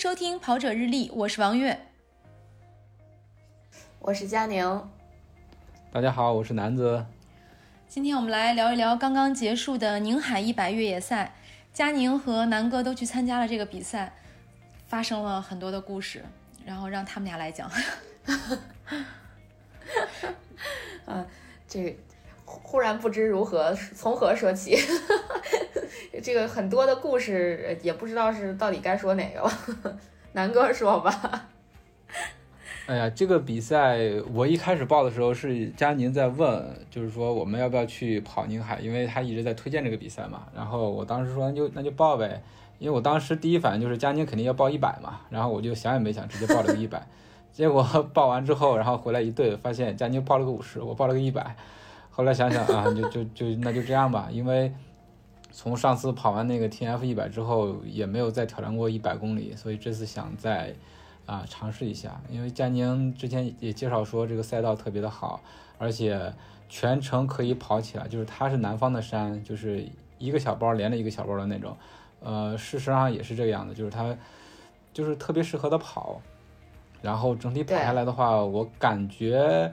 收听跑者日历，我是王悦，我是佳宁。大家好，我是南子。今天我们来聊一聊刚刚结束的宁海一百越野赛，佳宁和南哥都去参加了这个比赛，发生了很多的故事，然后让他们俩来讲。啊，这个忽然不知如何从何说起，这个很多的故事也不知道是到底该说哪个了。南哥说吧。哎呀，这个比赛我一开始报的时候是佳宁在问，就是说我们要不要去跑宁海，因为他一直在推荐这个比赛嘛。然后我当时说那就那就报呗，因为我当时第一反应就是佳宁肯定要报一百嘛，然后我就想也没想直接报了个一百。结果报完之后，然后回来一对，发现佳宁报了个五十，我报了个一百。后来想想啊，就就就那就这样吧，因为从上次跑完那个 T F 一百之后，也没有再挑战过一百公里，所以这次想再。啊，尝试一下，因为佳宁之前也介绍说这个赛道特别的好，而且全程可以跑起来，就是它是南方的山，就是一个小包连着一个小包的那种。呃，事实上也是这个样子，就是它就是特别适合的跑。然后整体跑下来的话，我感觉，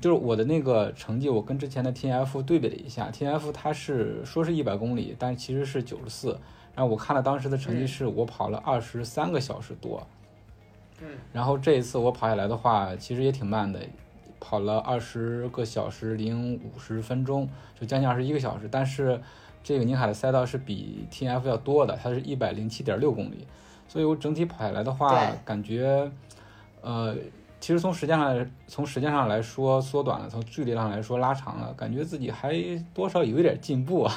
就是我的那个成绩，我跟之前的 T F 对比了一下，T F 它是说是一百公里，但其实是九十四。然后我看了当时的成绩，是我跑了二十三个小时多。嗯，然后这一次我跑下来的话，其实也挺慢的，跑了二十个小时零五十分钟，就将近二十一个小时。但是这个宁海的赛道是比 T F 要多的，它是一百零七点六公里，所以我整体跑下来的话，感觉，呃，其实从时间上从时间上来说缩短了，从距离上来说拉长了，感觉自己还多少有一点进步啊。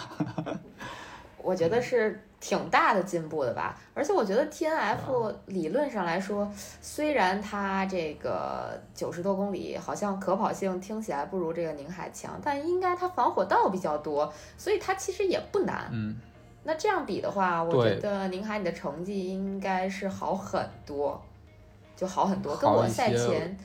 我觉得是。挺大的进步的吧，而且我觉得 T N F 理论上来说，虽然它这个九十多公里好像可跑性听起来不如这个宁海强，但应该它防火道比较多，所以它其实也不难。嗯，那这样比的话，我觉得宁海你的成绩应该是好很多，就好很多，跟我赛前。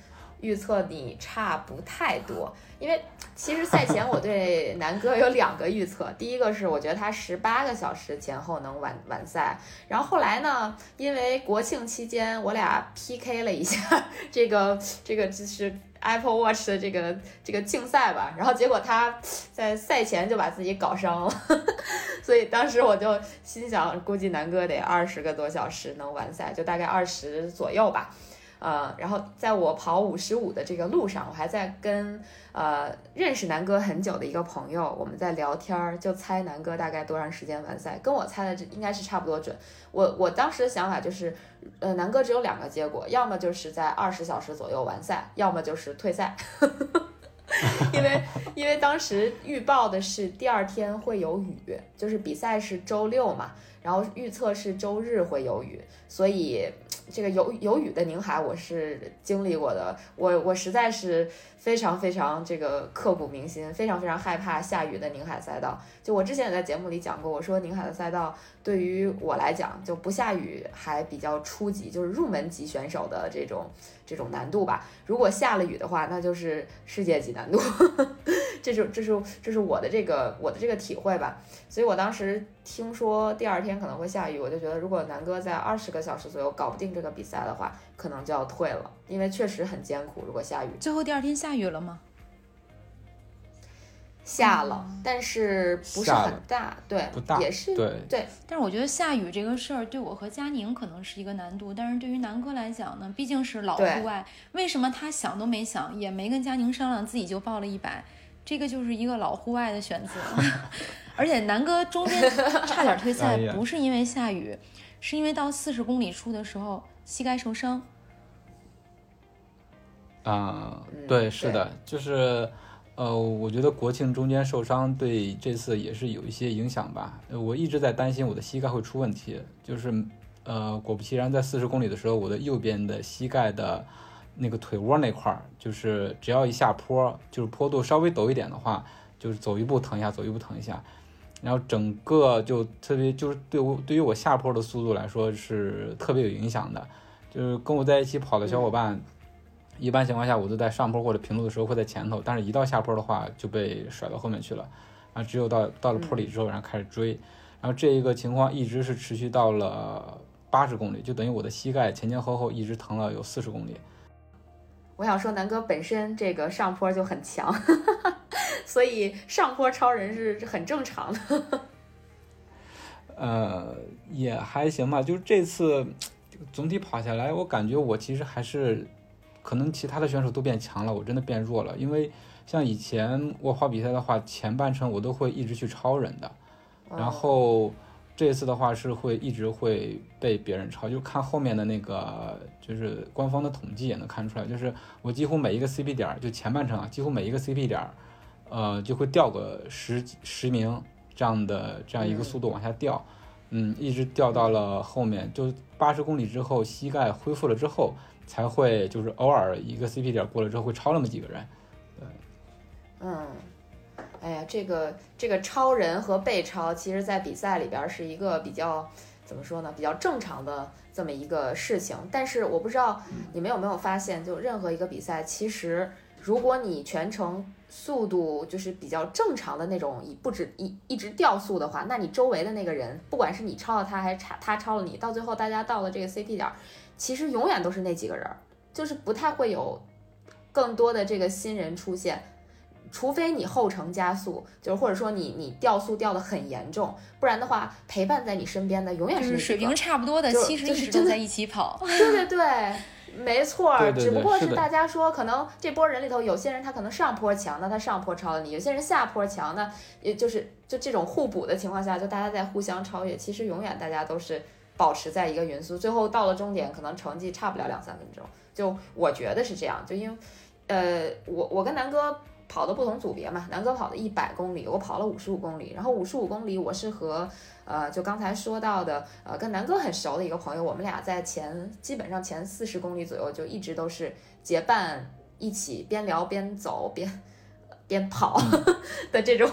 预测你差不太多，因为其实赛前我对南哥有两个预测，第一个是我觉得他十八个小时前后能完完赛，然后后来呢，因为国庆期间我俩 PK 了一下这个这个就是 Apple Watch 的这个这个竞赛吧，然后结果他在赛前就把自己搞伤了，所以当时我就心想，估计南哥得二十个多小时能完赛，就大概二十左右吧。呃，然后在我跑五十五的这个路上，我还在跟呃认识南哥很久的一个朋友，我们在聊天儿，就猜南哥大概多长时间完赛，跟我猜的这应该是差不多准。我我当时的想法就是，呃，南哥只有两个结果，要么就是在二十小时左右完赛，要么就是退赛。因为因为当时预报的是第二天会有雨，就是比赛是周六嘛，然后预测是周日会有雨，所以。这个有有雨的宁海，我是经历过的。我我实在是非常非常这个刻骨铭心，非常非常害怕下雨的宁海赛道。就我之前也在节目里讲过，我说宁海的赛道对于我来讲，就不下雨还比较初级，就是入门级选手的这种这种难度吧。如果下了雨的话，那就是世界级难度。这是这是这是我的这个我的这个体会吧。所以我当时听说第二天可能会下雨，我就觉得如果南哥在二十个小时左右搞不定这个比赛的话，可能就要退了，因为确实很艰苦。如果下雨，最后第二天下雨了吗？下了，但是不是很大，对，不大，也是对对。但是我觉得下雨这个事儿对我和佳宁可能是一个难度，但是对于南哥来讲呢，毕竟是老户外，为什么他想都没想，也没跟佳宁商量，自己就报了一百？这个就是一个老户外的选择，而且南哥中间差点退 赛，不是因为下雨，是因为到四十公里处的时候膝盖受伤。啊，对，是的，就是，呃，我觉得国庆中间受伤对这次也是有一些影响吧。我一直在担心我的膝盖会出问题，就是，呃，果不其然，在四十公里的时候，我的右边的膝盖的。那个腿窝那块儿，就是只要一下坡，就是坡度稍微陡一点的话，就是走一步疼一下，走一步疼一下，然后整个就特别就是对我对于我下坡的速度来说是特别有影响的。就是跟我在一起跑的小伙伴，一般情况下我都在上坡或者平路的时候会在前头，但是一到下坡的话就被甩到后面去了，然后只有到到了坡里之后，然后开始追，然后这一个情况一直是持续到了八十公里，就等于我的膝盖前前后后一直疼了有四十公里。我想说，南哥本身这个上坡就很强，所以上坡超人是很正常的。呃，也还行吧，就是这次总体跑下来，我感觉我其实还是可能其他的选手都变强了，我真的变弱了。因为像以前我跑比赛的话，前半程我都会一直去超人的，然后这次的话是会一直会被别人超，就看后面的那个就是官方的统计也能看出来，就是我几乎每一个 CP 点，就前半程啊，几乎每一个 CP 点，呃，就会掉个十十名。这样的这样一个速度往下掉，嗯，一直掉到了后面，就八十公里之后，膝盖恢复了之后，才会就是偶尔一个 CP 点过了之后会超那么几个人，对，嗯，哎呀，这个这个超人和被超，其实在比赛里边是一个比较怎么说呢，比较正常的这么一个事情。但是我不知道你们有没有发现，就任何一个比赛，其实如果你全程。速度就是比较正常的那种，以不止一一直掉速的话，那你周围的那个人，不管是你超了他，还是他超了你，到最后大家到了这个 CP 点，其实永远都是那几个人，就是不太会有更多的这个新人出现，除非你后程加速，就是或者说你你掉速掉的很严重，不然的话陪伴在你身边的永远是水平差不多的，其实一直都在一起跑。对对对。没错，只不过是大家说，可能这波人里头有些人他可能上坡强，那他上坡超了你；有些人下坡强，那也就是就这种互补的情况下，就大家在互相超越。其实永远大家都是保持在一个匀速，最后到了终点，可能成绩差不了两三分钟。就我觉得是这样，就因为，呃，我我跟南哥跑的不同组别嘛，南哥跑的一百公里，我跑了五十五公里，然后五十五公里我是和。呃，就刚才说到的，呃，跟南哥很熟的一个朋友，我们俩在前基本上前四十公里左右就一直都是结伴一起边聊边走边边跑 的这种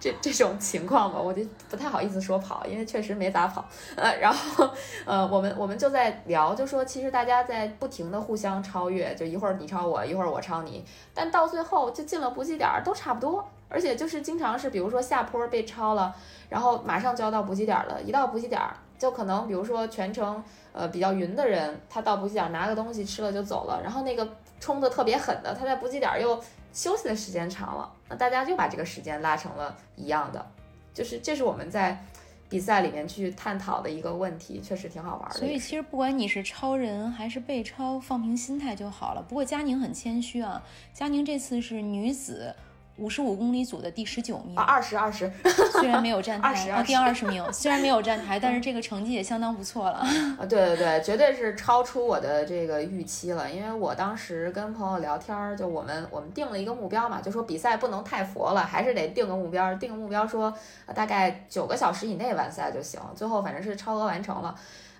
这这种情况吧，我就不太好意思说跑，因为确实没咋跑。呃，然后呃，我们我们就在聊，就说其实大家在不停的互相超越，就一会儿你超我，一会儿我超你，但到最后就进了补给点都差不多，而且就是经常是比如说下坡被超了。然后马上就要到补给点了，一到补给点儿，就可能比如说全程呃比较匀的人，他到补给点拿个东西吃了就走了。然后那个冲的特别狠的，他在补给点又休息的时间长了，那大家就把这个时间拉成了一样的，就是这是我们在比赛里面去探讨的一个问题，确实挺好玩的。所以其实不管你是超人还是被超，放平心态就好了。不过佳宁很谦虚啊，佳宁这次是女子。五十五公里组的第十九名，二十二十，虽然没有站台，啊，第二十名，虽然没有站台，但是这个成绩也相当不错了。啊，对对对，绝对是超出我的这个预期了。因为我当时跟朋友聊天，就我们我们定了一个目标嘛，就说比赛不能太佛了，还是得定个目标，定个目标说大概九个小时以内完赛就行。最后反正是超额完成了。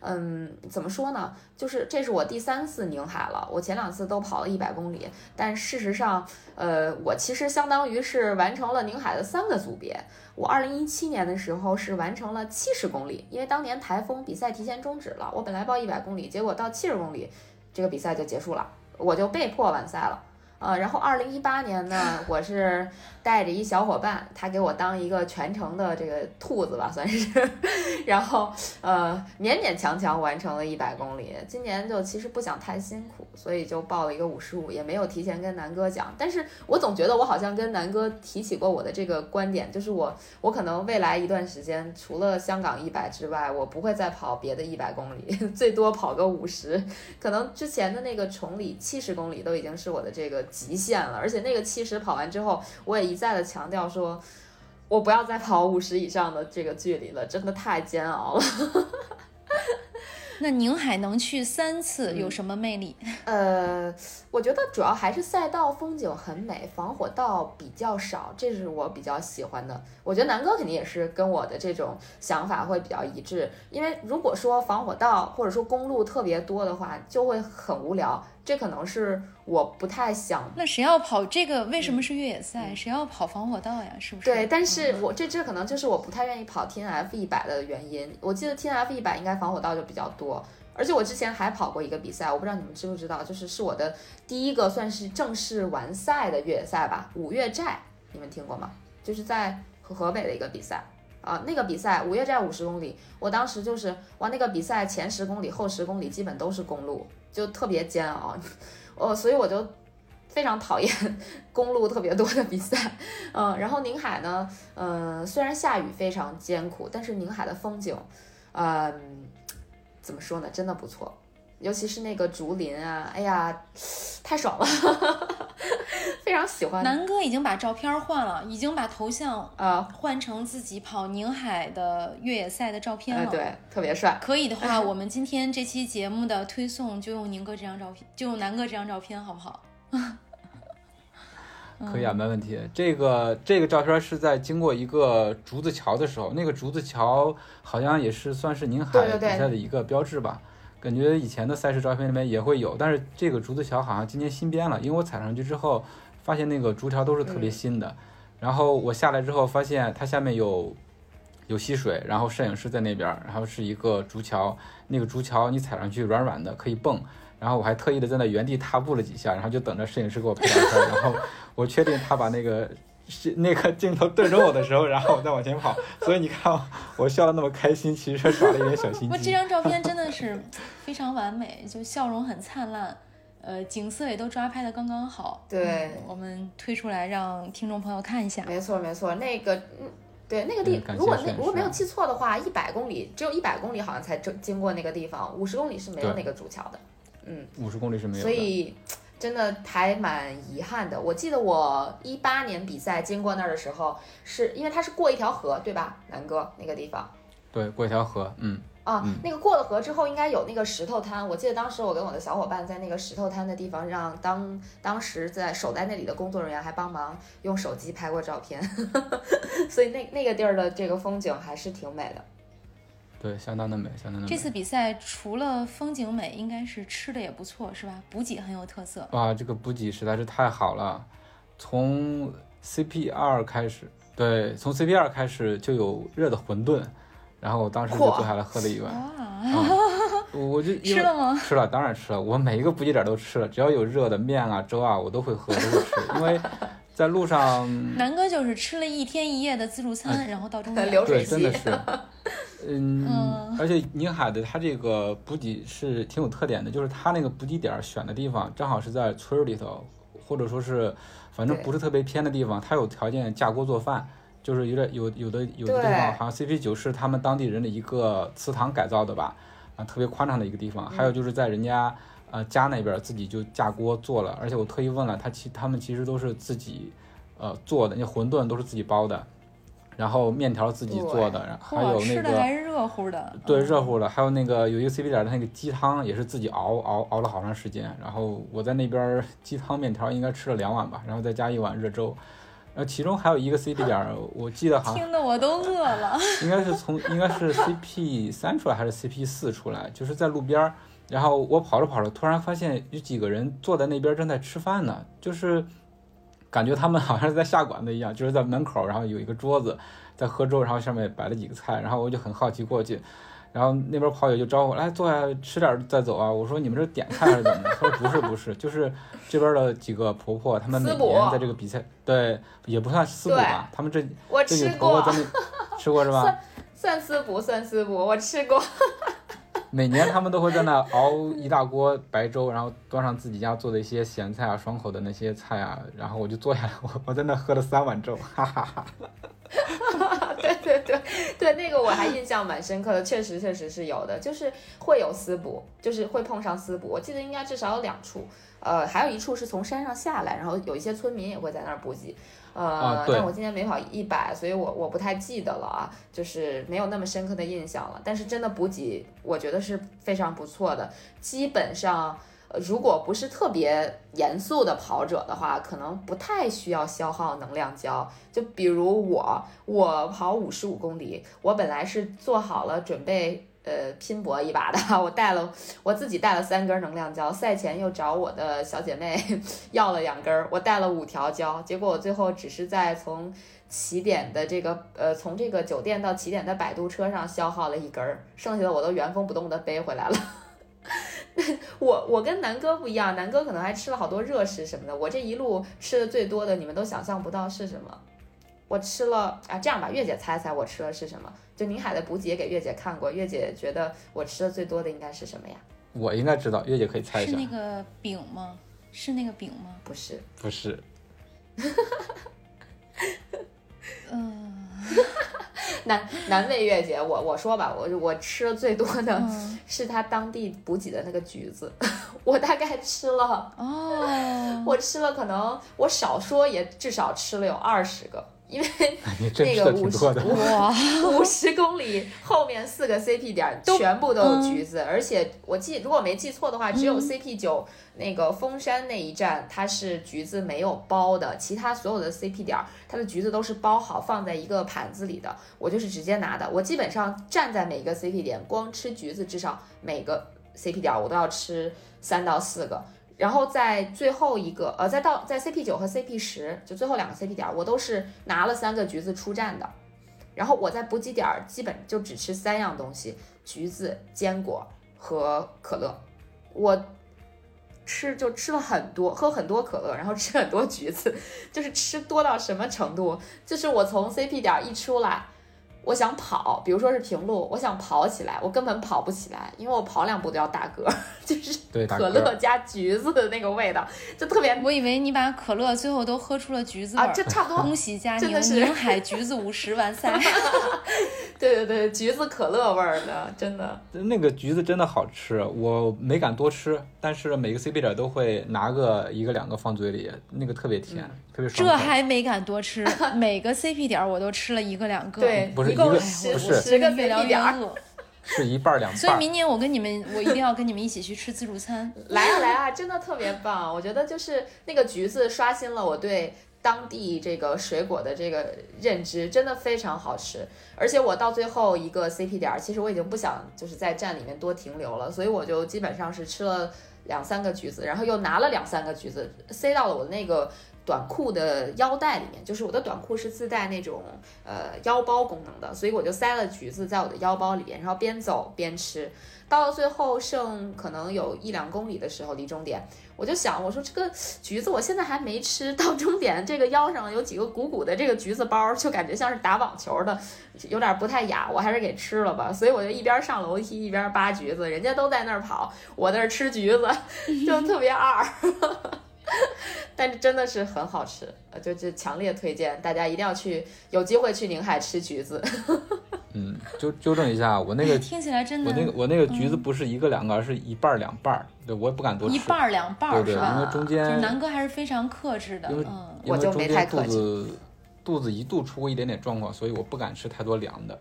嗯，怎么说呢？就是这是我第三次宁海了。我前两次都跑了一百公里，但事实上，呃，我其实相当于是完成了宁海的三个组别。我二零一七年的时候是完成了七十公里，因为当年台风比赛提前终止了。我本来报一百公里，结果到七十公里，这个比赛就结束了，我就被迫完赛了。呃，然后二零一八年呢，我是带着一小伙伴，他给我当一个全程的这个兔子吧，算是，然后呃勉勉强强完成了一百公里。今年就其实不想太辛苦，所以就报了一个五十五，也没有提前跟南哥讲。但是我总觉得我好像跟南哥提起过我的这个观点，就是我我可能未来一段时间除了香港一百之外，我不会再跑别的一百公里，最多跑个五十。可能之前的那个崇礼七十公里都已经是我的这个。极限了，而且那个七十跑完之后，我也一再的强调说，我不要再跑五十以上的这个距离了，真的太煎熬了。那宁海能去三次有什么魅力？呃，我觉得主要还是赛道风景很美，防火道比较少，这是我比较喜欢的。我觉得南哥肯定也是跟我的这种想法会比较一致，因为如果说防火道或者说公路特别多的话，就会很无聊。这可能是我不太想。那谁要跑这个？为什么是越野赛？谁要跑防火道呀？是不是？对，但是我这这可能就是我不太愿意跑 T N F 一百的原因。我记得 T N F 一百应该防火道就比较多，而且我之前还跑过一个比赛，我不知道你们知不知道，就是是我的第一个算是正式完赛的越野赛吧，五岳寨，你们听过吗？就是在河河北的一个比赛。啊，那个比赛五岳寨五十公里，我当时就是哇，那个比赛前十公里、后十公里基本都是公路，就特别煎熬，哦，所以我就非常讨厌 公路特别多的比赛，嗯，然后宁海呢，嗯，虽然下雨非常艰苦，但是宁海的风景，嗯，怎么说呢，真的不错。尤其是那个竹林啊，哎呀，太爽了，非常喜欢。南哥已经把照片换了，已经把头像啊换成自己跑宁海的越野赛的照片了。对，特别帅。可以的话，我们今天这期节目的推送就用宁哥这张照片，就用南哥这张照片，好不好？可以啊，没问题。这个这个照片是在经过一个竹子桥的时候，那个竹子桥好像也是算是宁海比赛的一个标志吧。感觉以前的赛事照片里面也会有，但是这个竹子桥好像今年新编了，因为我踩上去之后，发现那个竹条都是特别新的。然后我下来之后发现它下面有有溪水，然后摄影师在那边，然后是一个竹桥，那个竹桥你踩上去软软的，可以蹦。然后我还特意的在那原地踏步了几下，然后就等着摄影师给我拍照片。然后我确定他把那个。是那个镜头对着我的时候，然后我再往前跑，所以你看我笑的那么开心，其实耍了一点小心机。我这张照片真的是非常完美，就笑容很灿烂，呃，景色也都抓拍的刚刚好。对，我们推出来让听众朋友看一下。没错没错，那个嗯，对那个地，如果那如果没有记错的话，一百公里只有一百公里好像才经经过那个地方，五十公里是没有那个主桥的。嗯，五十公里是没有。所以。真的还蛮遗憾的。我记得我一八年比赛经过那儿的时候，是因为它是过一条河，对吧，南哥那个地方？对，过一条河，嗯。啊，那个过了河之后，应该有那个石头滩。我记得当时我跟我的小伙伴在那个石头滩的地方，让当当时在守在那里的工作人员还帮忙用手机拍过照片，所以那那个地儿的这个风景还是挺美的。对，相当的美，相当的美。这次比赛除了风景美，应该是吃的也不错，是吧？补给很有特色。哇，这个补给实在是太好了，从 CP 二开始，对，从 CP 二开始就有热的馄饨，然后我当时就坐下来喝了一碗。哇，我就吃了吗？吃了，当然吃了。我每一个补给点都吃了，只要有热的面啊、粥啊，我都会喝，都会吃，因为在路上。南哥就是吃了一天一夜的自助餐，然后到终点。对，真的是。嗯，而且宁海的它这个补给是挺有特点的，就是它那个补给点选的地方正好是在村儿里头，或者说是反正不是特别偏的地方，它有条件架锅做饭，就是有点有有的有的地方好像 CP 九是他们当地人的一个祠堂改造的吧，啊特别宽敞的一个地方，还有就是在人家呃家那边自己就架锅做了，而且我特意问了他，其他们其实都是自己呃做的，那馄饨都是自己包的。然后面条自己做的，然后还有那个还是热乎的，对热乎的，还有那个有一个 CP 点的那个鸡汤也是自己熬熬熬了好长时间。然后我在那边鸡汤面条应该吃了两碗吧，然后再加一碗热粥。呃，其中还有一个 CP 点，我记得好像听得我都饿了。应该是从应该是 CP 三出来还是 CP 四出来，就是在路边儿，然后我跑着跑着，突然发现有几个人坐在那边正在吃饭呢，就是。感觉他们好像是在下馆子一样，就是在门口，然后有一个桌子在喝粥，然后上面摆了几个菜，然后我就很好奇过去，然后那边跑友就招呼来坐下吃点再走啊。我说你们这点菜还是怎么的？他说不是不是，就是这边的几个婆婆，她们每年在这个比赛，对，也不算私补吧，他们这这几个婆婆在那吃过是吧？算算私补算私补，我吃过。每年他们都会在那熬一大锅白粥，然后端上自己家做的一些咸菜啊、爽口的那些菜啊，然后我就坐下来，我我在那喝了三碗粥，哈哈哈。对对对对，那个我还印象蛮深刻的，确实确实是有的，就是会有私补，就是会碰上私补。我记得应该至少有两处，呃，还有一处是从山上下来，然后有一些村民也会在那儿补给。呃，但我今天没跑一百，所以我我不太记得了啊，就是没有那么深刻的印象了。但是真的补给，我觉得是非常不错的。基本上，如果不是特别严肃的跑者的话，可能不太需要消耗能量胶。就比如我，我跑五十五公里，我本来是做好了准备。呃，拼搏一把的，我带了我自己带了三根能量胶，赛前又找我的小姐妹 要了两根，我带了五条胶，结果我最后只是在从起点的这个呃，从这个酒店到起点的摆渡车上消耗了一根，剩下的我都原封不动的背回来了。我我跟南哥不一样，南哥可能还吃了好多热食什么的，我这一路吃的最多的，你们都想象不到是什么。我吃了啊，这样吧，月姐猜猜我吃的是什么？就宁海的补给也给月姐看过，月姐觉得我吃的最多的应该是什么呀？我应该知道，月姐可以猜一下。是那个饼吗？是那个饼吗？不是，不是。嗯，难难为月姐，我我说吧，我我吃的最多的是他当地补给的那个橘子，我大概吃了哦，我吃了可能我少说也至少吃了有二十个。因为 那个五十哇 五十公里后面四个 CP 点全部都有橘子，而且我记如果没记错的话，只有 CP 九那个峰山那一站它是橘子没有包的，其他所有的 CP 点它的橘子都是包好放在一个盘子里的。我就是直接拿的，我基本上站在每个 CP 点光吃橘子，至少每个 CP 点我都要吃三到四个。然后在最后一个，呃，再到在 CP 九和 CP 十，就最后两个 CP 点，我都是拿了三个橘子出战的。然后我在补给点基本就只吃三样东西：橘子、坚果和可乐。我吃就吃了很多，喝很多可乐，然后吃很多橘子，就是吃多到什么程度？就是我从 CP 点一出来。我想跑，比如说是平路，我想跑起来，我根本跑不起来，因为我跑两步都要打嗝，就是可乐加橘子的那个味道，就特别。我以为你把可乐最后都喝出了橘子味啊，这差不多。恭喜佳宁，宁海橘子五十完赛。对对对，橘子可乐味儿的，真的。那个橘子真的好吃，我没敢多吃，但是每个 CP 点都会拿个一个两个放嘴里，那个特别甜，特别爽。这还没敢多吃，每个 CP 点我都吃了一个两个。对，不是一个，不是十个越聊越饿，是一半两半。所以明年我跟你们，我一定要跟你们一起去吃自助餐。来啊来啊，真的特别棒！我觉得就是那个橘子刷新了我对。当地这个水果的这个认知真的非常好吃，而且我到最后一个 CP 点，其实我已经不想就是在站里面多停留了，所以我就基本上是吃了两三个橘子，然后又拿了两三个橘子塞到了我那个短裤的腰带里面，就是我的短裤是自带那种呃腰包功能的，所以我就塞了橘子在我的腰包里边，然后边走边吃，到了最后剩可能有一两公里的时候离终点。我就想，我说这个橘子我现在还没吃到终点，这个腰上有几个鼓鼓的这个橘子包，就感觉像是打网球的，有点不太雅，我还是给吃了吧。所以我就一边上楼梯一边扒橘子，人家都在那儿跑，我在那儿吃橘子，就特别二。但是真的是很好吃，就就强烈推荐大家一定要去，有机会去宁海吃橘子。嗯，纠纠正一下，我那个听起来真的，我那个我那个橘子不是一个两个，而是一半两半。对，我也不敢多吃。一半两半是吧？因为中间南哥还是非常克制的。因为因为中间肚子肚子一度出过一点点状况，所以我不敢吃太多凉的。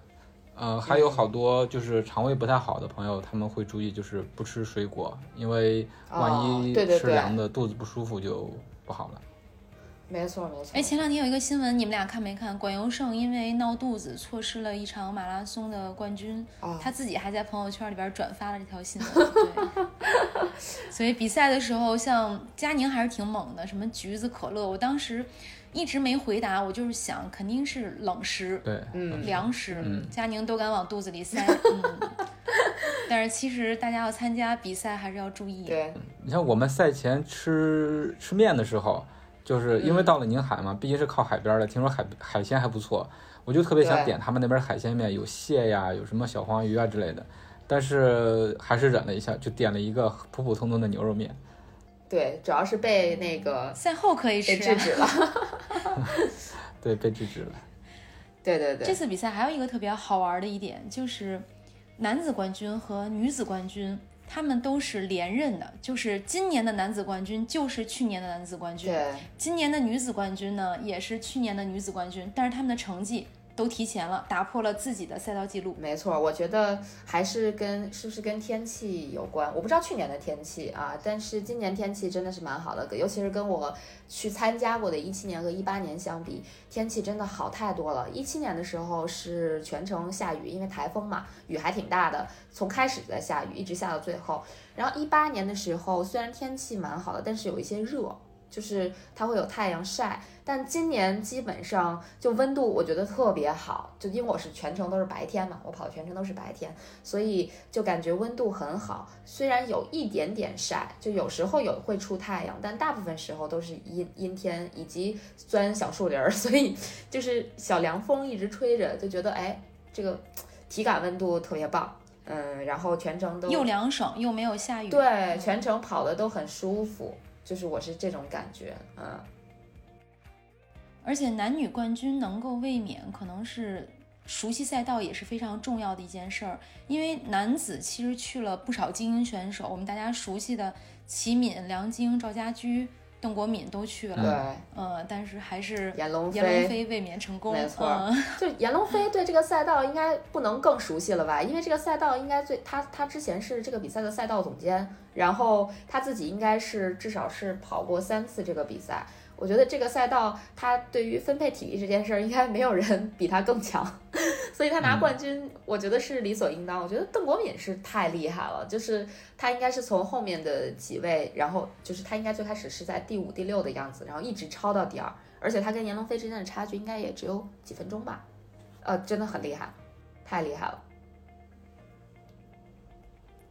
呃，还有好多就是肠胃不太好的朋友，他们会注意就是不吃水果，因为万一吃凉的肚子不舒服就不好了。没错没错。哎，前两天有一个新闻，你们俩看没看？管尤胜因为闹肚子错失了一场马拉松的冠军，他自己还在朋友圈里边转发了这条新闻。对，所以比赛的时候，像佳宁还是挺猛的，什么橘子、可乐，我当时一直没回答，我就是想肯定是冷食，对，嗯，凉食，佳宁都敢往肚子里塞。嗯 但是其实大家要参加比赛还是要注意。对，你像我们赛前吃吃面的时候。就是因为到了宁海嘛，毕竟是靠海边的，听说海海鲜还不错，我就特别想点他们那边海鲜面，有蟹呀，有什么小黄鱼啊之类的，但是还是忍了一下，就点了一个普普通通的牛肉面。对，主要是被那个赛后可以吃，被制止了。对，被制止了。对对对。这次比赛还有一个特别好玩的一点，就是男子冠军和女子冠军。他们都是连任的，就是今年的男子冠军就是去年的男子冠军，对，今年的女子冠军呢也是去年的女子冠军，但是他们的成绩。都提前了，打破了自己的赛道记录。没错，我觉得还是跟是不是跟天气有关。我不知道去年的天气啊，但是今年天气真的是蛮好的，尤其是跟我去参加过的一七年和一八年相比，天气真的好太多了。一七年的时候是全程下雨，因为台风嘛，雨还挺大的，从开始在下雨，一直下到最后。然后一八年的时候虽然天气蛮好的，但是有一些热。就是它会有太阳晒。但今年基本上就温度，我觉得特别好，就因为我是全程都是白天嘛，我跑全程都是白天，所以就感觉温度很好。虽然有一点点晒，就有时候有会出太阳，但大部分时候都是阴阴天，以及钻小树林儿，所以就是小凉风一直吹着，就觉得哎，这个体感温度特别棒。嗯，然后全程都又凉爽又没有下雨，对，全程跑的都很舒服，就是我是这种感觉，啊。而且男女冠军能够卫冕，可能是熟悉赛道也是非常重要的一件事儿。因为男子其实去了不少精英选手，我们大家熟悉的齐敏、梁晶、赵家驹、邓国敏都去了。对，呃，但是还是闫龙飞卫冕成功。没错，就闫龙飞对这个赛道应该不能更熟悉了吧？因为这个赛道应该最他他之前是这个比赛的赛道总监，然后他自己应该是至少是跑过三次这个比赛。我觉得这个赛道，他对于分配体力这件事儿，应该没有人 比他更强，所以他拿冠军，我觉得是理所应当。我觉得邓国敏是太厉害了，就是他应该是从后面的几位，然后就是他应该最开始是在第五、第六的样子，然后一直超到第二，而且他跟闫龙飞之间的差距应该也只有几分钟吧，呃，真的很厉害，太厉害了。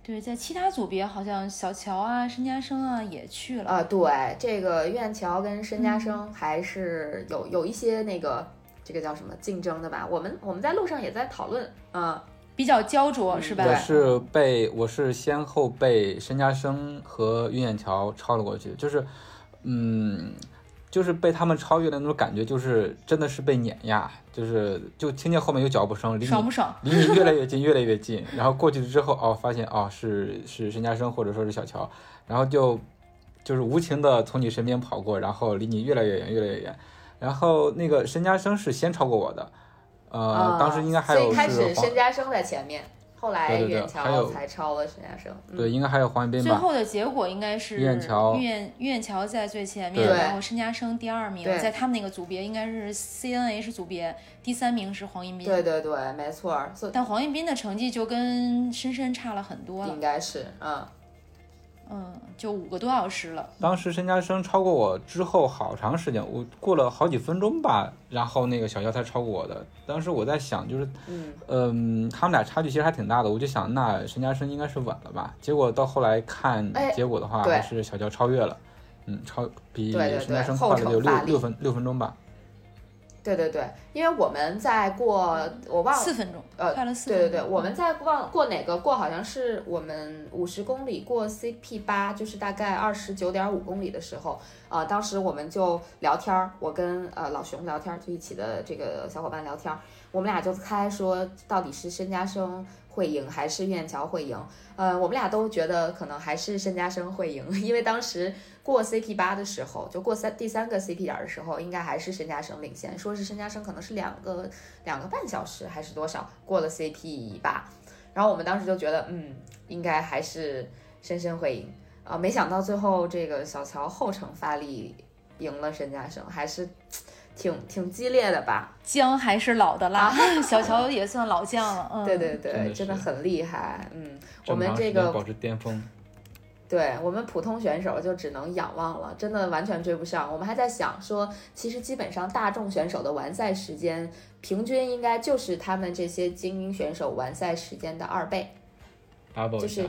对，在其他组别，好像小乔啊、申家生啊也去了啊。对，这个苑乔跟申家生还是有有一些那个这个叫什么竞争的吧？我们我们在路上也在讨论，嗯，比较焦灼是吧？我是被我是先后被申家生和岳艳乔超了过去，就是嗯。就是被他们超越的那种感觉，就是真的是被碾压，就是就听见后面有脚步声，离爽不爽？离你越来越近，越来越近。然后过去了之后，哦，发现哦是是申嘉生或者说是小乔，然后就就是无情的从你身边跑过，然后离你越来越远，越来越远。然后那个申嘉生是先超过我的，呃，当时应该还有是。开始申嘉生在前面。后来远桥才超了申嘉生，对，应该还有黄彦斌吧。最后的结果应该是岳桥，岳岳桥在最前面，然后申嘉生第二名，在他们那个组别应该是 C N H 组别，第三名是黄彦斌。对对对，没错。但黄彦斌的成绩就跟深深差了很多了，应该是，嗯。嗯，就五个多小时了。当时申嘉生超过我之后好长时间，我过了好几分钟吧，然后那个小乔才超过我的。当时我在想，就是，嗯，他们俩差距其实还挺大的，我就想那申嘉生应该是稳了吧。结果到后来看结果的话，还是小乔超越了，嗯，超比申嘉生快了有六六分六分钟吧。对对对，因为我们在过，我忘了四分钟，呃，快了四。对对对，我们在忘过哪个过，好像是我们五十公里过 CP 八，就是大概二十九点五公里的时候，呃，当时我们就聊天儿，我跟呃老熊聊天儿，就一起的这个小伙伴聊天儿，我们俩就猜说到底是申家生会赢还是苑桥会赢，呃，我们俩都觉得可能还是申家生会赢，因为当时。过 CP 八的时候，就过三第三个 CP 点的时候，应该还是申家生领先，说是申家生可能是两个两个半小时还是多少过了 CP 八，然后我们当时就觉得，嗯，应该还是申申会赢啊，没想到最后这个小乔后程发力赢了申家生，还是挺挺激烈的吧？姜还是老的辣，小乔也算老将了，嗯，对对对，真的很厉害，嗯，我们这个保持巅峰。对我们普通选手就只能仰望了，真的完全追不上。我们还在想说，其实基本上大众选手的完赛时间平均应该就是他们这些精英选手完赛时间的二倍。就是，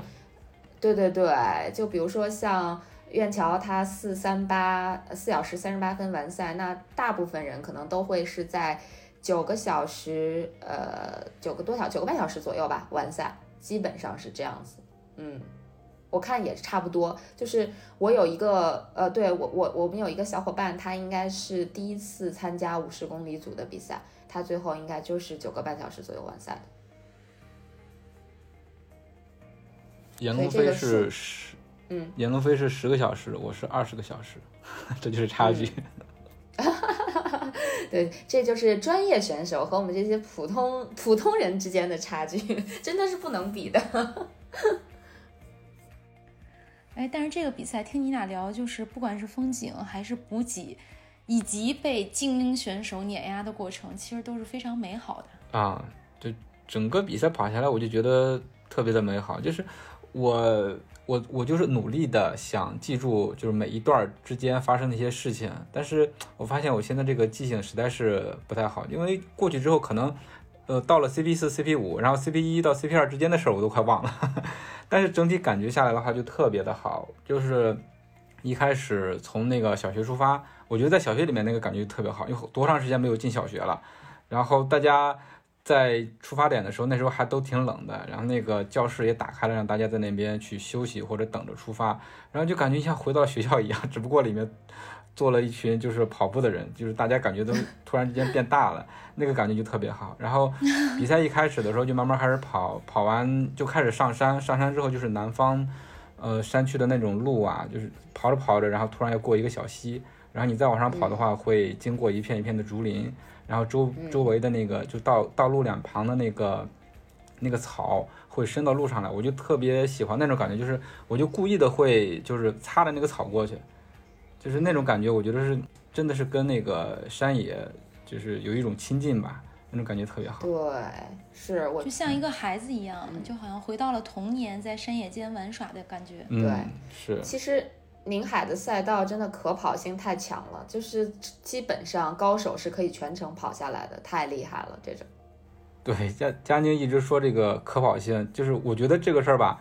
对对对，就比如说像苑桥，他四三八四小时三十八分完赛，那大部分人可能都会是在九个小时，呃，九个多小九个半小时左右吧完赛，基本上是这样子，嗯。我看也差不多，就是我有一个呃，对我我我们有一个小伙伴，他应该是第一次参加五十公里组的比赛，他最后应该就是九个半小时左右完赛的。严龙飞是十，嗯，严龙飞是十个小时，我是二十个小时，这就是差距。对，这就是专业选手和我们这些普通普通人之间的差距，真的是不能比的。哎，但是这个比赛听你俩聊，就是不管是风景还是补给，以及被精英选手碾压的过程，其实都是非常美好的啊。就整个比赛跑下来，我就觉得特别的美好。就是我我我就是努力的想记住，就是每一段之间发生的一些事情，但是我发现我现在这个记性实在是不太好，因为过去之后可能，呃，到了 CP 四、CP 五，然后 CP 一到 CP 二之间的事儿我都快忘了，但是整体感觉下来的话就特别的好，就是一开始从那个小学出发，我觉得在小学里面那个感觉特别好，因为多长时间没有进小学了，然后大家。在出发点的时候，那时候还都挺冷的，然后那个教室也打开了，让大家在那边去休息或者等着出发，然后就感觉像回到学校一样，只不过里面坐了一群就是跑步的人，就是大家感觉都突然之间变大了，那个感觉就特别好。然后比赛一开始的时候就慢慢开始跑，跑完就开始上山，上山之后就是南方，呃山区的那种路啊，就是跑着跑着，然后突然要过一个小溪，然后你再往上跑的话，会经过一片一片的竹林。然后周周围的那个就道道路两旁的那个那个草会伸到路上来，我就特别喜欢那种感觉，就是我就故意的会就是擦着那个草过去，就是那种感觉，我觉得是真的是跟那个山野就是有一种亲近吧，那种感觉特别好。对，是我就像一个孩子一样，就好像回到了童年，在山野间玩耍的感觉。对，是。其实。宁海的赛道真的可跑性太强了，就是基本上高手是可以全程跑下来的，太厉害了这种。对，佳佳宁一直说这个可跑性，就是我觉得这个事儿吧，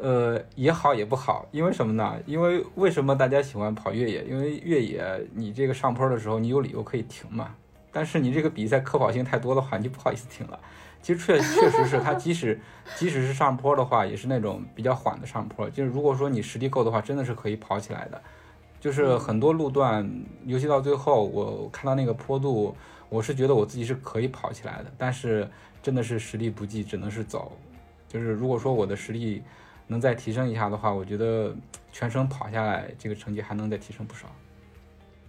呃，也好也不好，因为什么呢？因为为什么大家喜欢跑越野？因为越野你这个上坡的时候，你有理由可以停嘛。但是你这个比赛可跑性太多的话，你就不好意思停了。其实确确实是，它即使即使是上坡的话，也是那种比较缓的上坡。就是如果说你实力够的话，真的是可以跑起来的。就是很多路段，尤其到最后，我看到那个坡度，我是觉得我自己是可以跑起来的。但是真的是实力不济，只能是走。就是如果说我的实力能再提升一下的话，我觉得全程跑下来，这个成绩还能再提升不少。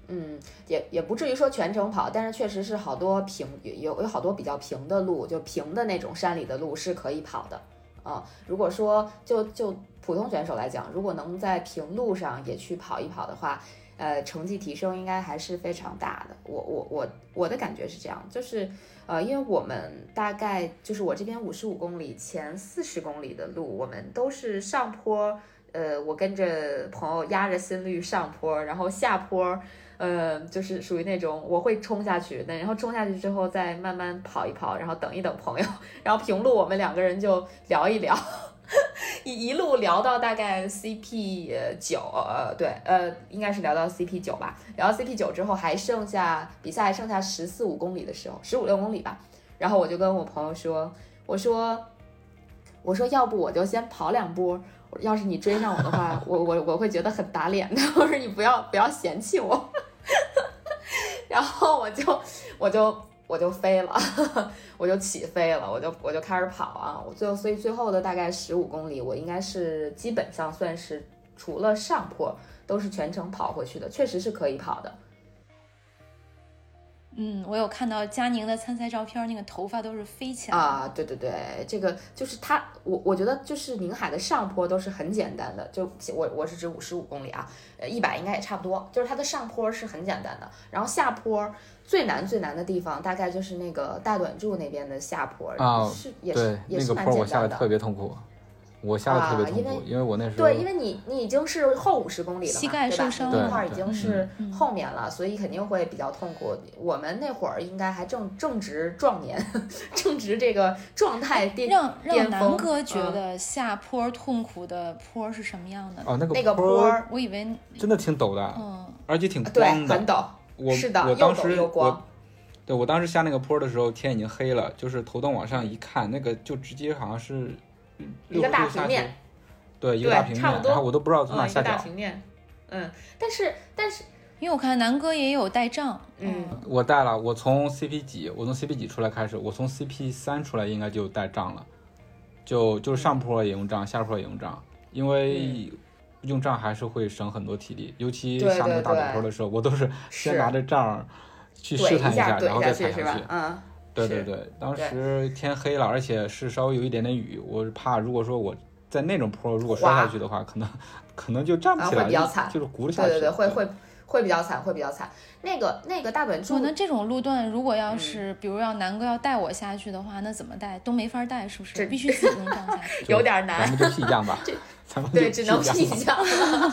嗯，也也不至于说全程跑，但是确实是好多平有有好多比较平的路，就平的那种山里的路是可以跑的啊。如果说就就普通选手来讲，如果能在平路上也去跑一跑的话，呃，成绩提升应该还是非常大的。我我我我的感觉是这样，就是呃，因为我们大概就是我这边五十五公里前四十公里的路，我们都是上坡，呃，我跟着朋友压着心率上坡，然后下坡。呃，就是属于那种我会冲下去，然后冲下去之后再慢慢跑一跑，然后等一等朋友，然后平路我们两个人就聊一聊，一一路聊到大概 CP 九，呃，对，呃，应该是聊到 CP 九吧，聊到 CP 九之后还剩下比赛还剩下十四五公里的时候，十五六公里吧，然后我就跟我朋友说，我说，我说要不我就先跑两波。要是你追上我的话，我我我会觉得很打脸的。我说你不要不要嫌弃我，然后我就我就我就飞了，我就起飞了，我就我就开始跑啊。我最后所以最后的大概十五公里，我应该是基本上算是除了上坡都是全程跑回去的，确实是可以跑的。嗯，我有看到佳宁的参赛照片，那个头发都是飞起来啊！对对对，这个就是他，我我觉得就是宁海的上坡都是很简单的，就我我是指五十五公里啊，呃一百应该也差不多，就是它的上坡是很简单的，然后下坡最难最难的地方大概就是那个大短柱那边的下坡啊，是也是也是蛮简单的。那个坡我下的特别痛苦。我下的特别痛苦，因为我那时候对，因为你你已经是后五十公里了嘛，对吧？那块已经是后面了，所以肯定会比较痛苦。我们那会儿应该还正正值壮年，正值这个状态巅让让南哥觉得下坡痛苦的坡是什么样的？哦，那个坡，我以为真的挺陡的，嗯，而且挺光的，很陡。我是的，我当时我对我当时下那个坡的时候，天已经黑了，就是头灯往上一看，那个就直接好像是一个大平面。对，一个大平面，然后我都不知道从哪下脚。大平面，嗯，但是但是，因为我看南哥也有带杖，嗯，我带了，我从 CP 几，我从 CP 几出来开始，我从 CP 三出来应该就带杖了，就就是上坡也用杖，下坡也用杖，因为用杖还是会省很多体力，尤其下那个大陡坡的时候，我都是先拿着杖去试探一下，然后再踩下去。嗯，对对对，当时天黑了，而且是稍微有一点点雨，我怕如果说我。在那种坡，如果摔下去的话，可能可能就站不起来，会比较惨，就是轱辘下去。对对对，会会会比较惨，会比较惨。那个那个大本柱，那这种路段如果要是，比如要南哥要带我下去的话，那怎么带都没法带，是不是？这必须自己用杖下去，有点难。咱们就屁降吧。对，只能屁降，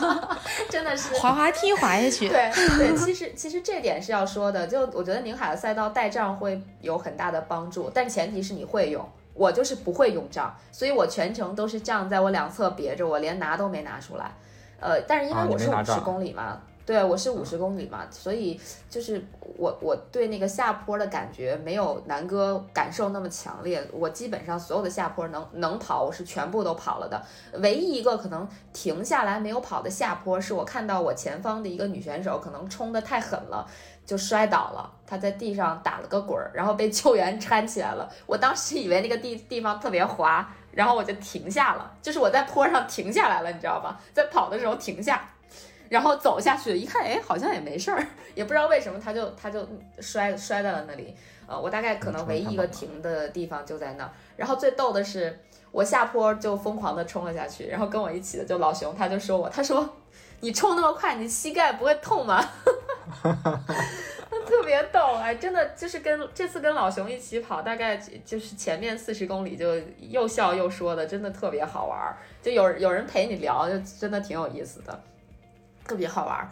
真的是滑滑梯滑下去。对对，其实其实这点是要说的，就我觉得宁海的赛道带杖会有很大的帮助，但前提是你会用。我就是不会用杖，所以我全程都是杖在我两侧别着，我连拿都没拿出来。呃，但是因为我是五十公里嘛。对，我是五十公里嘛，所以就是我我对那个下坡的感觉没有南哥感受那么强烈。我基本上所有的下坡能能跑，我是全部都跑了的。唯一一个可能停下来没有跑的下坡，是我看到我前方的一个女选手可能冲得太狠了，就摔倒了，她在地上打了个滚儿，然后被救援搀起来了。我当时以为那个地地方特别滑，然后我就停下了，就是我在坡上停下来了，你知道吧？在跑的时候停下。然后走下去一看，哎，好像也没事儿，也不知道为什么他就他就摔摔在了那里。呃，我大概可能唯一一个停的地方就在那儿。然后最逗的是，我下坡就疯狂的冲了下去，然后跟我一起的就老熊，他就说我，他说你冲那么快，你膝盖不会痛吗？特别逗，哎，真的就是跟这次跟老熊一起跑，大概就是前面四十公里就又笑又说的，真的特别好玩，就有有人陪你聊，就真的挺有意思的。特别好玩儿。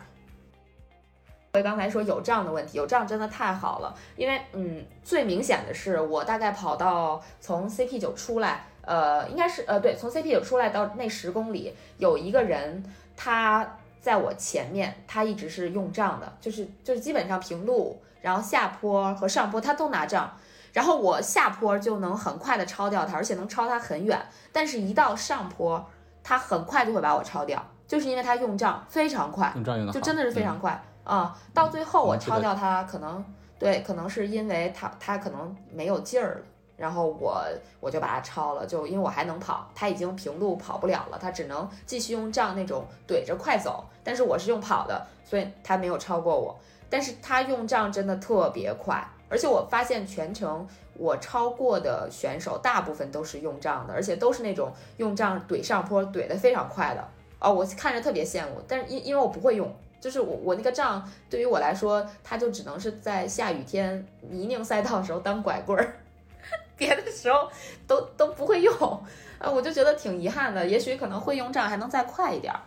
我刚才说有账的问题，有账真的太好了，因为嗯，最明显的是我大概跑到从 CP 九出来，呃，应该是呃对，从 CP 九出来到那十公里，有一个人他在我前面，他一直是用账的，就是就是基本上平路，然后下坡和上坡他都拿账，然后我下坡就能很快的超掉他，而且能超他很远，但是一到上坡，他很快就会把我超掉。就是因为他用账非常快，用账用的就真的是非常快啊！到最后我超掉他，可能对，可能是因为他他可能没有劲儿了，然后我我就把他超了，就因为我还能跑，他已经平路跑不了了，他只能继续用杖那种怼着快走，但是我是用跑的，所以他没有超过我。但是他用杖真的特别快，而且我发现全程我超过的选手大部分都是用杖的，而且都是那种用杖怼上坡怼得非常快的。哦，我看着特别羡慕，但是因因为我不会用，就是我我那个杖对于我来说，它就只能是在下雨天泥泞赛道的时候当拐棍儿，别的时候都都不会用，啊，我就觉得挺遗憾的。也许可能会用杖还能再快一点儿。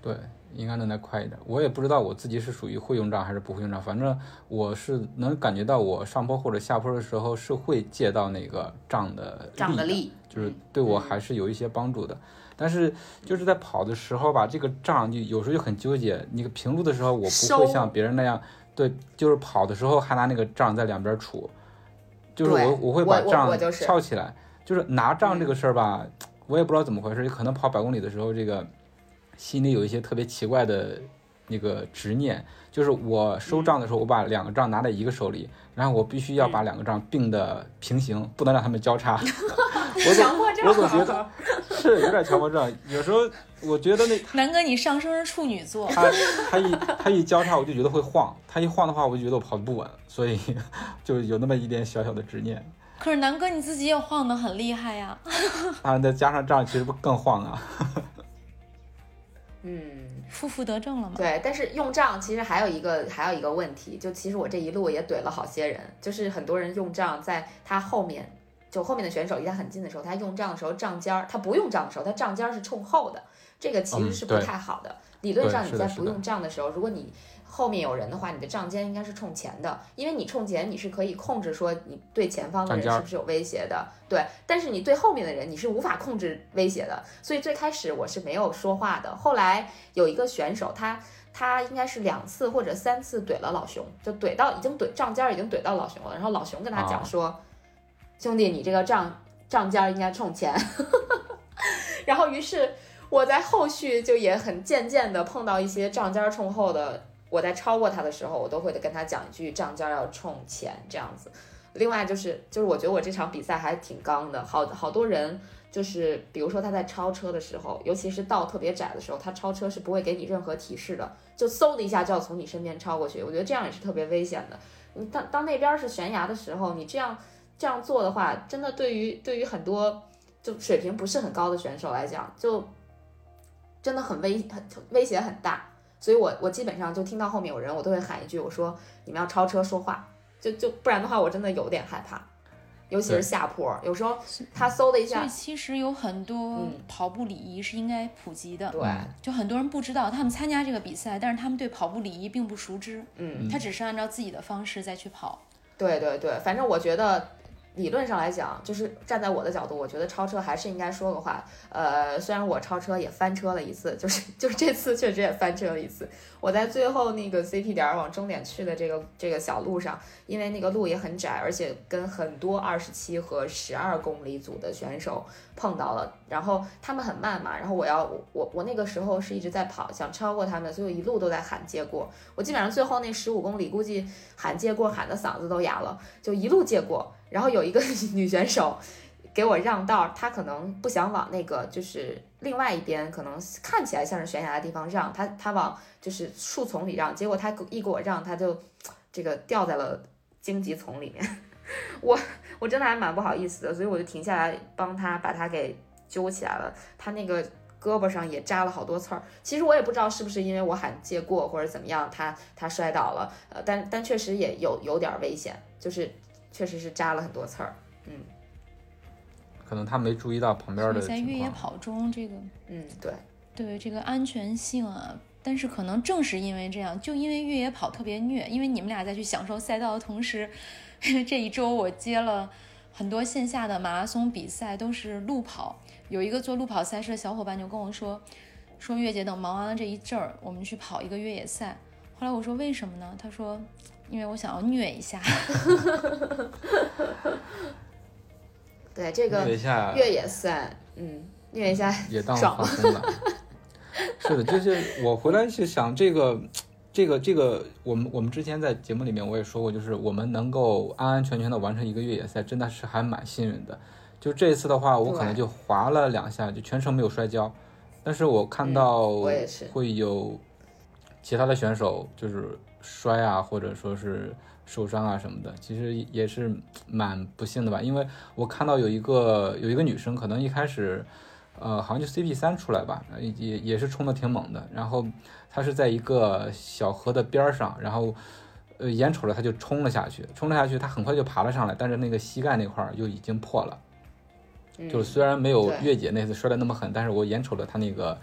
对，应该能再快一点。我也不知道我自己是属于会用杖还是不会用杖，反正我是能感觉到我上坡或者下坡的时候是会借到那个杖的杖的力，就是对我还是有一些帮助的。但是就是在跑的时候吧，这个杖就有时候就很纠结。你个平路的时候，我不会像别人那样，对，就是跑的时候还拿那个杖在两边杵，就是我我会把杖翘起来。就是拿杖这个事儿吧，我也不知道怎么回事，可能跑百公里的时候，这个心里有一些特别奇怪的那个执念。就是我收账的时候，我把两个账拿在一个手里，然后我必须要把两个账并的平行，不能让他们交叉。我强迫症，我总觉得 是有点强迫症。有时候我觉得那南哥，你上升是处女座，他他一他一交叉，我就觉得会晃。他一晃的话，我就觉得我跑的不稳，所以就有那么一点小小的执念。可是南哥你自己也晃得很厉害呀。啊，再加上账，其实不更晃啊。嗯，负负得正了嘛。对，但是用杖其实还有一个还有一个问题，就其实我这一路也怼了好些人，就是很多人用杖在他后面。就后面的选手离他很近的时候，他用杖的时候，杖尖儿他不用杖的时候，他杖尖儿是冲后的，这个其实是不太好的。理论上你在不用杖的时候，如果你后面有人的话，你的账尖应该是冲前的，因为你冲前你是可以控制说你对前方的人是不是有威胁的，对。但是你对后面的人你是无法控制威胁的，所以最开始我是没有说话的。后来有一个选手，他他应该是两次或者三次怼了老熊，就怼到已经怼账尖儿已经怼到老熊了，然后老熊跟他讲说。兄弟，你这个账账尖应该冲前，然后于是我在后续就也很渐渐的碰到一些账尖冲后的，我在超过他的时候，我都会跟他讲一句账尖要冲前这样子。另外就是就是我觉得我这场比赛还挺刚的，好好多人就是比如说他在超车的时候，尤其是道特别窄的时候，他超车是不会给你任何提示的，就嗖的一下就要从你身边超过去，我觉得这样也是特别危险的。你当当那边是悬崖的时候，你这样。这样做的话，真的对于对于很多就水平不是很高的选手来讲，就真的很危很威胁很大。所以我我基本上就听到后面有人，我都会喊一句，我说你们要超车说话，就就不然的话，我真的有点害怕，尤其是下坡，有时候他嗖的一下。所以其实有很多跑步礼仪是应该普及的，对，就很多人不知道，他们参加这个比赛，但是他们对跑步礼仪并不熟知，嗯，他只是按照自己的方式再去跑。对对对，反正我觉得。理论上来讲，就是站在我的角度，我觉得超车还是应该说个话。呃，虽然我超车也翻车了一次，就是就是这次确实也翻车了一次。我在最后那个 CP 点往终点去的这个这个小路上，因为那个路也很窄，而且跟很多二十七和十二公里组的选手碰到了，然后他们很慢嘛，然后我要我我那个时候是一直在跑，想超过他们，所以我一路都在喊借过。我基本上最后那十五公里，估计喊借过喊的嗓子都哑了，就一路借过。然后有一个 女选手给我让道，她可能不想往那个就是另外一边，可能看起来像是悬崖的地方让，她她往。就是树丛里让，结果她一给我让，她就这个掉在了荆棘丛里面。我我真的还蛮不好意思的，所以我就停下来帮他把他给揪起来了。他那个胳膊上也扎了好多刺儿。其实我也不知道是不是因为我喊借过或者怎么样，他他摔倒了。呃，但但确实也有有点危险，就是确实是扎了很多刺儿。嗯，可能他没注意到旁边的。在越野跑中，这个嗯，对对，这个安全性啊。但是可能正是因为这样，就因为越野跑特别虐，因为你们俩在去享受赛道的同时，这一周我接了很多线下的马拉松比赛，都是路跑。有一个做路跑赛事的小伙伴就跟我说，说月姐等忙完了这一阵儿，我们去跑一个越野赛。后来我说为什么呢？他说，因为我想要虐一下。对这个越野赛，嗯，虐一下也当放松了。是的，就是我回来是想这个，这个，这个，我们我们之前在节目里面我也说过，就是我们能够安安全全的完成一个越野赛，真的是还蛮幸运的。就这次的话，我可能就滑了两下，就全程没有摔跤。但是我看到会有其他的选手就是摔啊，或者说是受伤啊什么的，其实也是蛮不幸的吧。因为我看到有一个有一个女生，可能一开始。呃，好像就 CP 三出来吧，也也是冲的挺猛的。然后他是在一个小河的边上，然后呃眼瞅着他就冲了下去，冲了下去，他很快就爬了上来，但是那个膝盖那块儿就已经破了。就虽然没有月姐那次摔的那么狠，但是我眼瞅着她那个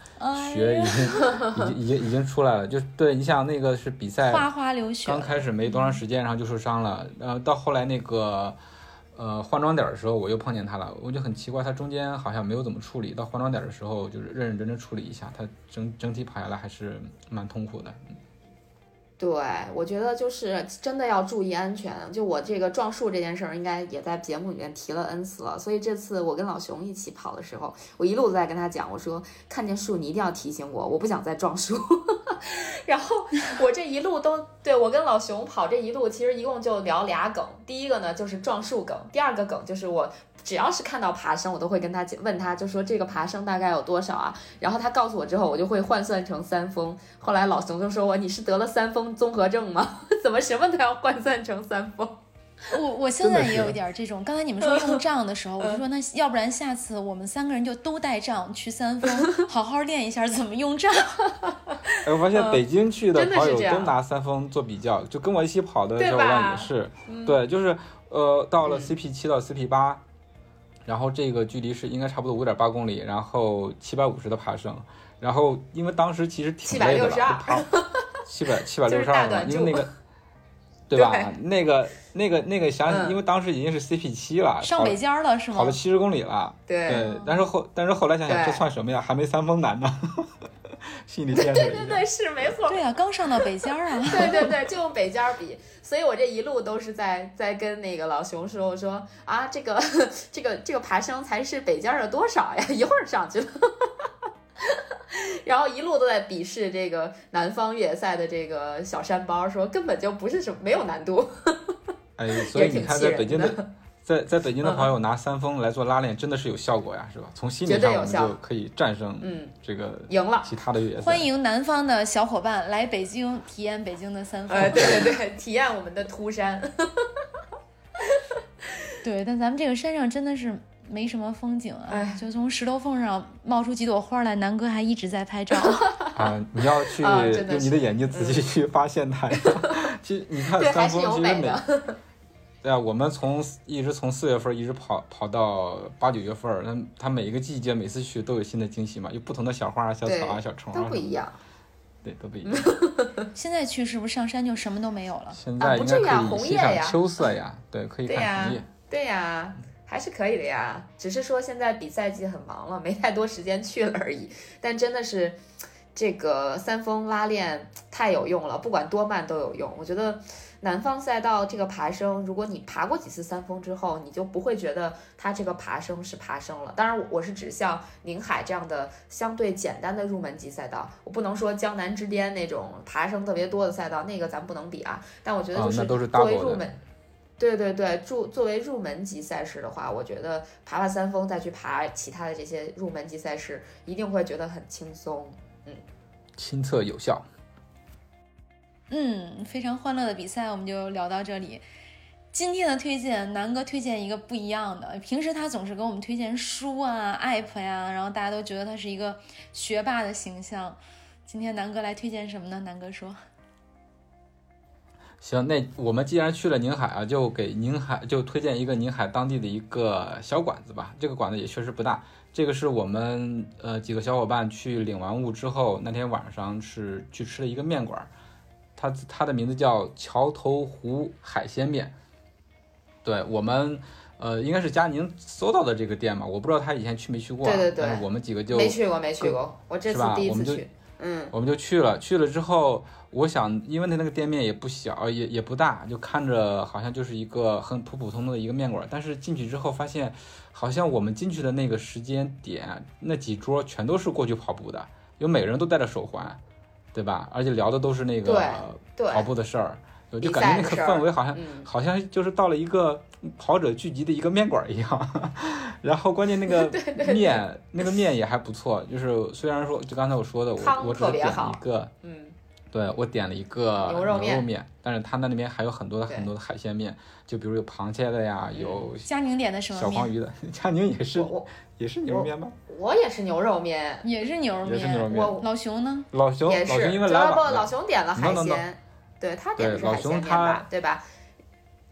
血已经已经已经已经出来了。就对你想那个是比赛哗哗流血，刚开始没多长时间，然后就受伤了，然后到后来那个。呃，换装点的时候我又碰见他了，我就很奇怪，他中间好像没有怎么处理，到换装点的时候就是认认真真处理一下，他整整体跑下来还是蛮痛苦的。对，我觉得就是真的要注意安全。就我这个撞树这件事儿，应该也在节目里面提了 N 次了。所以这次我跟老熊一起跑的时候，我一路在跟他讲，我说看见树你一定要提醒我，我不想再撞树。然后我这一路都对我跟老熊跑这一路，其实一共就聊俩梗。第一个呢就是撞树梗，第二个梗就是我。只要是看到爬升，我都会跟他问他，就说这个爬升大概有多少啊？然后他告诉我之后，我就会换算成三峰。后来老熊就说我你是得了三峰综合症吗？怎么什么都要换算成三峰？我我现在也有一点这种。刚才你们说用 杖的时候，我就说那要不然下次我们三个人就都带杖去三峰，好好练一下怎么用杖。哎，我发现北京去的跑友都拿三峰做比较，就跟我一起跑的小伙伴也是。对，就是呃到了 CP 七到 CP 八。然后这个距离是应该差不多五点八公里，然后七百五十的爬升，然后因为当时其实挺累的了，跑 七百七百六十二嘛，因为 那个，对吧？那个那个那个想想，因为当时已经是 CP 七了，上北尖了是吗？跑了七十公里了，对。但是后但是后来想想，这算什么呀？还没三峰难呢。心理建设。对对对，是没错。对啊，刚上到北尖儿啊。对对对，就用北尖儿比，所以我这一路都是在在跟那个老熊说，我说啊，这个这个这个爬升才是北尖儿的多少呀？一会儿上去了，然后一路都在鄙视这个南方越野赛的这个小山包，说根本就不是什么没有难度。哎，所以你看，在北京的。在在北京的朋友拿三峰来做拉练，真的是有效果呀，是吧？从心理上我们就可以战胜嗯这个赢了其他的越野赛。欢迎南方的小伙伴来北京体验北京的三峰。哎，对对对，体验我们的秃山。对，但咱们这个山上真的是没什么风景啊，就从石头缝上冒出几朵花来，南哥还一直在拍照。啊，你要去用你的眼睛仔细去发现它。其实你看三峰，其实每对啊，我们从一直从四月份一直跑跑到八九月份，那它每一个季节每次去都有新的惊喜嘛，有不同的小花啊、小草啊、小虫啊，都不一样。对，都不一样。现在去是不是上山就什么都没有了？现在应该可以欣赏秋色呀，对，可以看红叶。对呀，还是可以的呀，只是说现在比赛季很忙了，没太多时间去了而已。但真的是，这个三峰拉练太有用了，不管多慢都有用。我觉得。南方赛道这个爬升，如果你爬过几次三峰之后，你就不会觉得它这个爬升是爬升了。当然，我是指像宁海这样的相对简单的入门级赛道，我不能说江南之巅那种爬升特别多的赛道，那个咱不能比啊。但我觉得就是作为入门，对对对，作作为入门级赛事的话，我觉得爬爬三峰再去爬其他的这些入门级赛事，一定会觉得很轻松，嗯，亲测有效。嗯，非常欢乐的比赛，我们就聊到这里。今天的推荐，南哥推荐一个不一样的。平时他总是给我们推荐书啊、app 呀，然后大家都觉得他是一个学霸的形象。今天南哥来推荐什么呢？南哥说：“行，那我们既然去了宁海啊，就给宁海就推荐一个宁海当地的一个小馆子吧。这个馆子也确实不大。这个是我们呃几个小伙伴去领完物之后，那天晚上是去吃了一个面馆。”它它的名字叫桥头湖海鲜面，对我们呃应该是佳宁搜到的这个店嘛，我不知道他以前去没去过，对对对，我们几个就没去过没去过，我这次第一次去，嗯，我们就去了，去了之后，我想因为它那个店面也不小，也也不大，就看着好像就是一个很普普通通的一个面馆，但是进去之后发现，好像我们进去的那个时间点，那几桌全都是过去跑步的，有每个人都戴着手环。对吧？而且聊的都是那个跑步的事儿，我就感觉那个氛围好像好像就是到了一个跑者聚集的一个面馆一样。然后关键那个 面，那个面也还不错，就是虽然说就刚才我说的，我我只点了一个，嗯，对我点了一个牛肉面，但是他那里面还有很多的很多的海鲜面，就比如有螃蟹的呀，有佳宁点的什么小黄鱼的，佳宁也是。也是牛肉面吗？我也是牛肉面，也是牛肉面。我老熊呢？老熊也是。老熊因为来不，老熊点了海鲜，对他点的是海鲜面吧？对吧？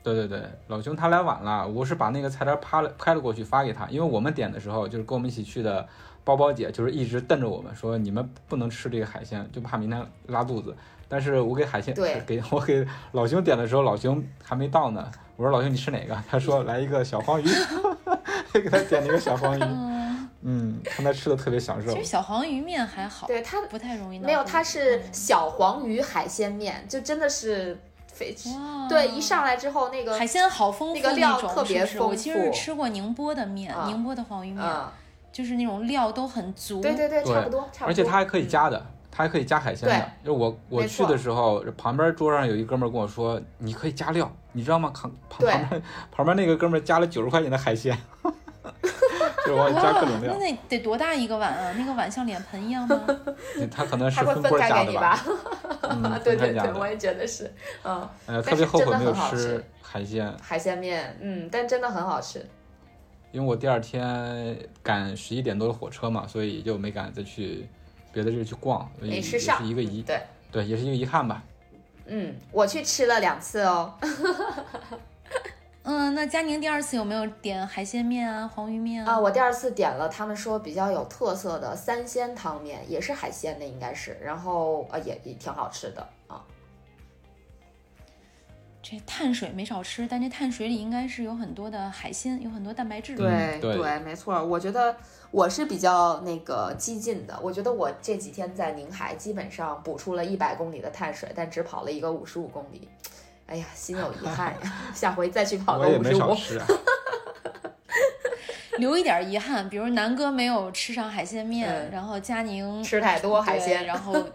对对对，老兄他来晚了，我是把那个菜单拍了拍了过去发给他，因为我们点的时候就是跟我们一起去的包包姐，就是一直瞪着我们说你们不能吃这个海鲜，就怕明天拉肚子。但是我给海鲜，给 我给老兄点的时候，老兄还没到呢。我说老兄你吃哪个？他说来一个小黄鱼。给他点了一个小黄鱼，嗯，看他吃的特别享受。其实小黄鱼面还好，对它不太容易。没有，它是小黄鱼海鲜面，就真的是非对，一上来之后那个海鲜好丰富，那个料特别丰富。我其实吃过宁波的面，宁波的黄鱼面，就是那种料都很足。对对对，差不多，差不多。而且它还可以加的，它还可以加海鲜的。就我我去的时候，旁边桌上有一哥们跟我说，你可以加料，你知道吗？旁旁边旁边那个哥们加了九十块钱的海鲜。哇，那得得多大一个碗啊？那个碗像脸盆一样吗？他可能是分波加的吧？对对对，我也觉得是。嗯，呃，特别后悔没有吃海鲜。海鲜面，嗯，但真的很好吃。因为我第二天赶十一点多的火车嘛，所以就没敢再去别的地儿去逛，也是一个遗对对，也是一个遗憾吧。嗯，我去吃了两次哦。嗯，那佳宁第二次有没有点海鲜面啊、黄鱼面啊？啊，我第二次点了他们说比较有特色的三鲜汤面，也是海鲜的，应该是，然后呃也也挺好吃的啊。这碳水没少吃，但这碳水里应该是有很多的海鲜，有很多蛋白质。对对，没错。我觉得我是比较那个激进的，我觉得我这几天在宁海基本上补出了一百公里的碳水，但只跑了一个五十五公里。哎呀，心有遗憾呀，下回再去跑个五十五，留一点遗憾。比如南哥没有吃上海鲜面，然后佳宁吃太多海鲜，然后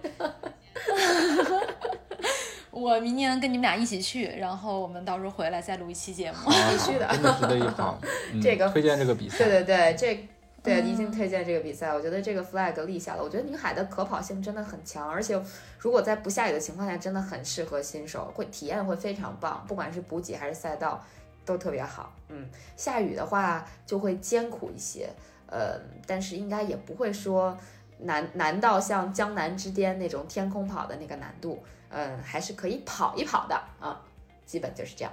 我明年跟你们俩一起去，然后我们到时候回来再录一期节目，必须的，真的值得一跑。这个推荐这个比赛，对对对，这。对，一定推荐这个比赛，我觉得这个 flag 立下了。我觉得宁海的可跑性真的很强，而且如果在不下雨的情况下，真的很适合新手，会体验会非常棒，不管是补给还是赛道都特别好。嗯，下雨的话就会艰苦一些，呃，但是应该也不会说难难到像江南之巅那种天空跑的那个难度，嗯，还是可以跑一跑的啊，基本就是这样。